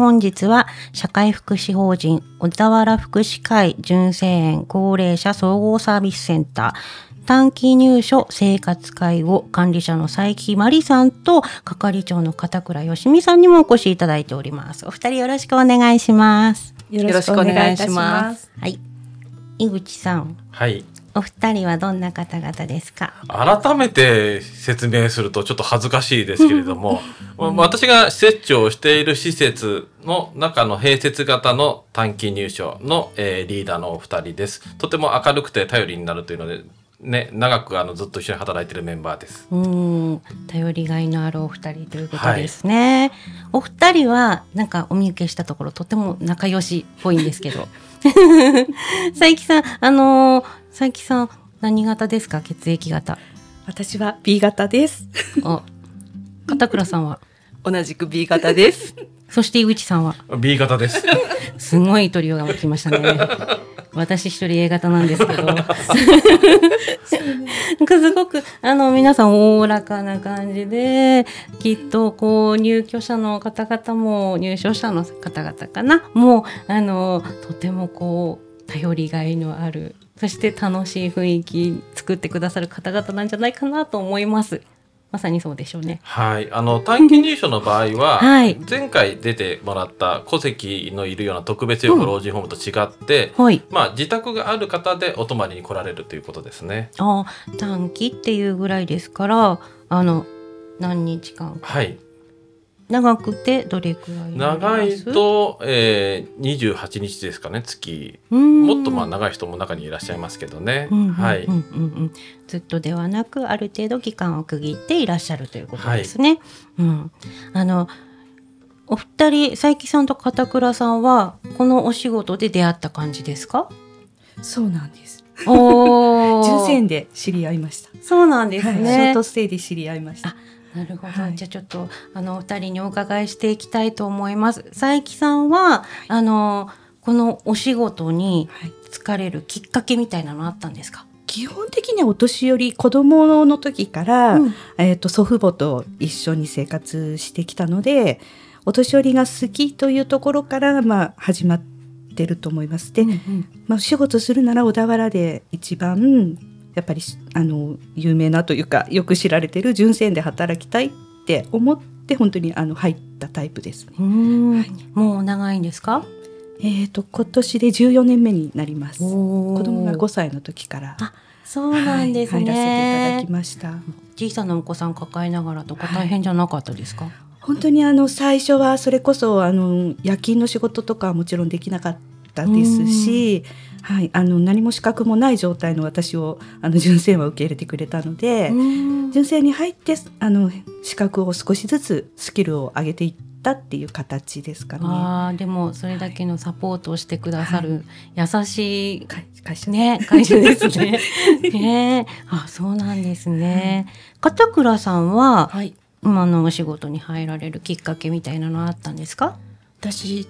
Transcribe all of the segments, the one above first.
本日は社会福祉法人小田原福祉会純正園高齢者総合サービスセンター短期入所生活介護管理者の佐伯真理さんと係長の片倉よしみさんにもお越しいただいております。お二人よろしくお願いします。よろしくお願いします。はい。井口さん。はい。お二人はどんな方々ですか？改めて説明するとちょっと恥ずかしいですけれども、うん、私が施設長をしている施設の中の併設型の短期入所の、えー、リーダーのお二人です。とても明るくて頼りになるというので、ね、長くあのずっと一緒に働いているメンバーです。うん、頼りがいのあるお二人ということですね。はい、お二人はなんかお見受けしたところとても仲良しっぽいんですけど。佐伯さん、あのー佐伯さん何型ですか？血液型。私は B 型です。あ片倉さんは？同じく B 型です。そして井口さんは？B 型です。すごいトリオが来ましたね私一人 A 型なんですけど。すごくあの皆さんおおらかな感じできっとこう入居者の方々も入所者の方々かな。もうあのとてもこう頼りがいのあるそして楽しい雰囲気作ってくださる方々なんじゃないかなと思います。まさにそうでしょうね。はい、あの短期入所の場合は、はい、前回出てもらった戸籍のいるような特別養護老人ホームと違って、うんはい、まあ自宅がある方でお泊まりに来られるということですね。あ、短期っていうぐらいですから、あの何日間はい。長くてどれくらい長いと、えー、28日ですかね月。もっとまあ長い人も中にいらっしゃいますけどね、はい。ずっとではなくある程度期間を区切っていらっしゃるということですね。はい、うん、あのお二人佐伯さんと片倉さんはこのお仕事で出会った感じですか？そうなんです。お 純正で知り合いました。そうなんですね、はい、ショートステイで知り合いましたなるほど、はい、じゃあちょっとあのお二人にお伺いしていきたいと思います。佐伯さんは、はい、あのこのお仕事に疲れるきっかけみたいなのあったんですか？基本的にはお年寄り子供の時から、うん、えっ、ー、と祖父母と一緒に生活してきたので、お年寄りが好きというところからまあ始まってると思います。で、うんうん、まあ仕事するなら小田原で一番やっぱりあの有名なというかよく知られてる純正園で働きたいって思って本当にあの入ったタイプですね。はい、もう長いんですか？えっ、ー、と今年で14年目になります。子供が5歳の時から。あそうなんですね、はい、入らせていただきました。小さなお子さん抱えながらとか大変じゃなかったですか？はい、本当にあの最初はそれこそあの夜勤の仕事とかはもちろんできなかったですし。はい、あの何も資格もない状態の私をあの純正は受け入れてくれたので純正に入ってあの資格を少しずつスキルを上げていったっていう形ですかね。あでもそれだけのサポートをしてくださる優しい会社,、ね、会社ですね。ね。あそうなんですね。片倉さんは、はい、今のお仕事に入られるきっかけみたいなのあったんですか？私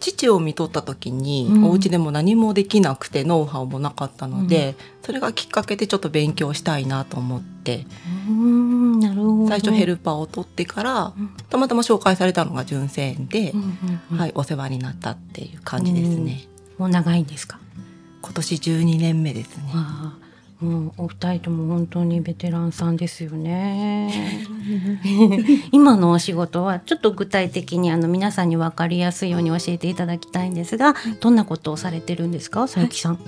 父を見とった時に、うん、お家でも何もできなくてノウハウもなかったので、うん、それがきっかけでちょっと勉強したいなと思って、なるほど。最初ヘルパーを取ってから、うん、たまたま紹介されたのが純正園で、はい、お世話になったっていう感じですね。もう長いんですか？今年12年目ですね。もうお二人とも本当にベテランさんですよね。今のお仕事はちょっと具体的にあの皆さんに分かりやすいように教えていただきたいんですが、どんなことをされてるんですか、佐伯さん？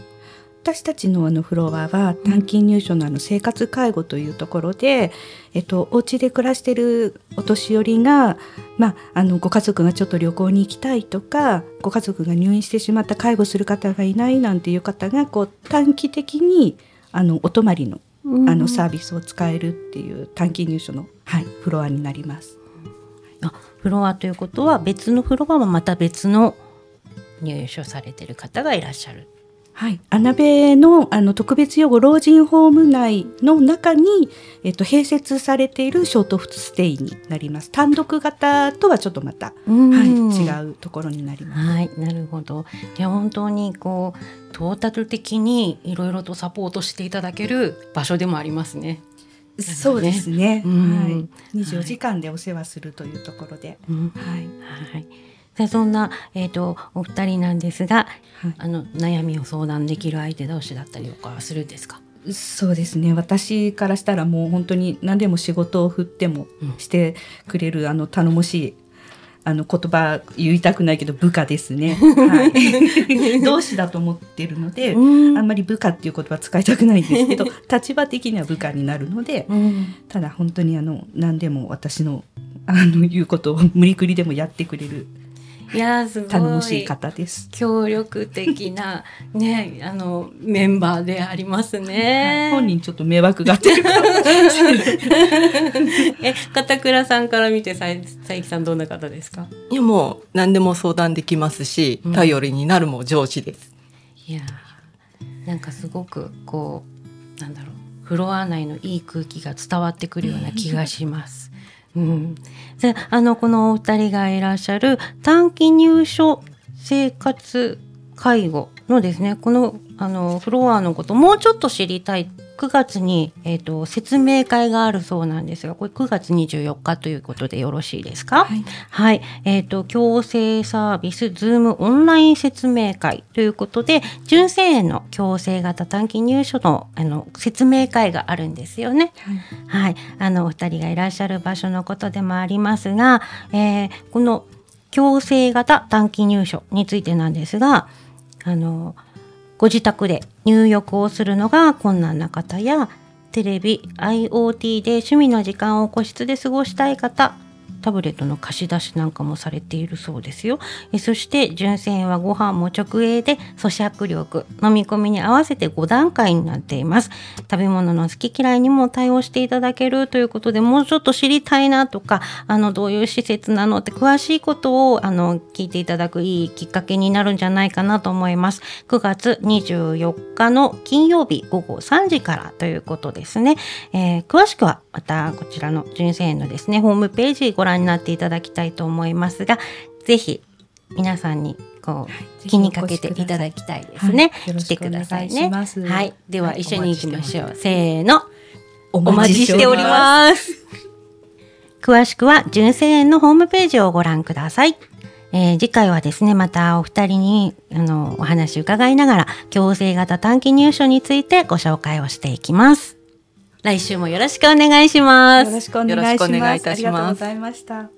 私たちのあのフロアは単金入所のあの生活介護というところで、えっと、お家で暮らしてるお年寄りが、まあ、あのご家族がちょっと旅行に行きたいとかご家族が入院してしまった介護する方がいないなんていう方がこう短期的にあのお泊まりのあのサービスを使えるっていう短期入所の、はい、フロアになります。あフロアということは別のフロアはまた別の入所されてる方がいらっしゃる。はい、穴部のあの特別養護老人ホーム内の中に、えっと、併設されているショートステイになります。単独型とはちょっとまた、はい、違うところになります。はい、なるほど。いや本当にこうトータル的にいろいろとサポートしていただける場所でもありますね。そうですね、うん、はい、24時間でお世話するというところで、はい、はいでそんな、えーと、お二人なんですが、はい、あの悩みを相談できる相手同士だったりとかするんですか？そうですね。私からしたらもう本当に何でも仕事を振ってもしてくれる、うん、あの頼もしいあの言葉言いたくないけど部下ですね。はい、同志だと思ってるので、あんまり部下っていう言葉使いたくないんですけど、立場的には部下になるので、ただ本当にあの何でも私のあの言うことを無理くりでもやってくれるいやすごい。頼もしい方です。協力的なね あのメンバーでありますね、はい、本人ちょっと迷惑が え片倉さんから見てさ佐伯さんどんな方ですか？いやもう何でも相談できますし、うん、頼りになるも上司です、いやなんかすごくこうなんだろうフロア内のいい空気が伝わってくるような気がしますうん、であのこのお二人がいらっしゃる短期入所生活介護のですねこのあのフロアのこともうちょっと知りたい9月に、えーと、説明会があるそうなんですがこれ9月24日ということでよろしいですか？はい、はい、えっ、ー、と強制サービスズームオンライン説明会ということで純正園の強制型短期入所のあの説明会があるんですよね。はい、はい、あのお二人がいらっしゃる場所のことでもありますが、えー、この強制型短期入所についてなんですがあのご自宅で入浴をするのが困難な方やテレビ IoT で趣味の時間を個室で過ごしたい方タブレットの貸し出しなんかもされているそうですよ。そして純正はご飯も直営で咀嚼力飲み込みに合わせて5段階になっています。食べ物の好き嫌いにも対応していただけるということでもうちょっと知りたいなとかあのどういう施設なのって詳しいことをあの聞いていただくいいきっかけになるんじゃないかなと思います。9月24日の金曜日午後3時からということですね。えー、詳しくはまたこちらの純正園のですねホームページご覧になっていただきたいと思いますがぜひ皆さんにこう気にかけていただきたいですね。はい、来てくださいね。はい、では一緒に行きましょう。せーの。お待ちしております。詳しくは純正園のホームページをご覧ください。えー、次回はですねまたお二人にあのお話伺いながら強制型短期入所についてご紹介をしていきます。来週もよろしくお願いします。よろしくお願いします。ありがとうございました。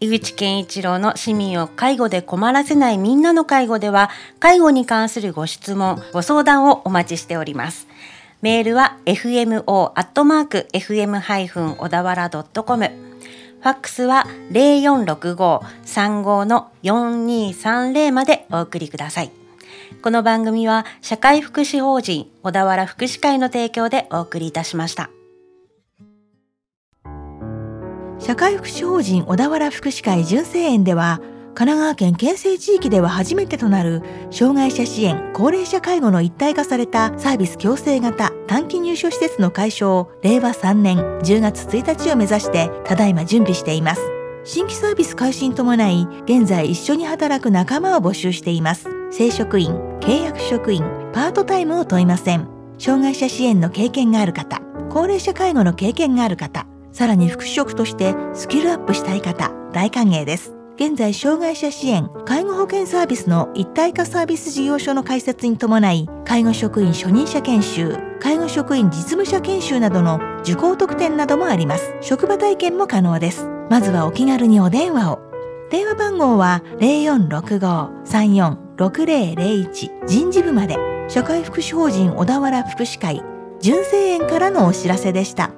井口健一郎の市民を介護で困らせないみんなの介護では、介護に関するご質問、ご相談をお待ちしております。メールは fmo.fm- 小田原 .com ファックスは0465-35の4230までお送りください。この番組は社会福祉法人小田原福祉会の提供でお送りいたしました。社会福祉法人小田原福祉会純正園では神奈川県県西地域では初めてとなる障害者支援高齢者介護の一体化されたサービス共生型短期入所施設の解消を令和3年10月1日を目指してただいま準備しています新規サービス開始に伴い現在一緒に働く仲間を募集しています正職員契約職員パートタイムを問いません。障害者支援の経験がある方高齢者介護の経験がある方さらに副職としてスキルアップしたい方大歓迎です。現在障害者支援介護保険サービスの一体化サービス事業所の開設に伴い介護職員初任者研修介護職員実務者研修などの受講特典などもあります。職場体験も可能です。まずはお気軽にお電話を。電話番号は0465-34 6001人事部まで社会福祉法人小田原福祉会純正園からのお知らせでした。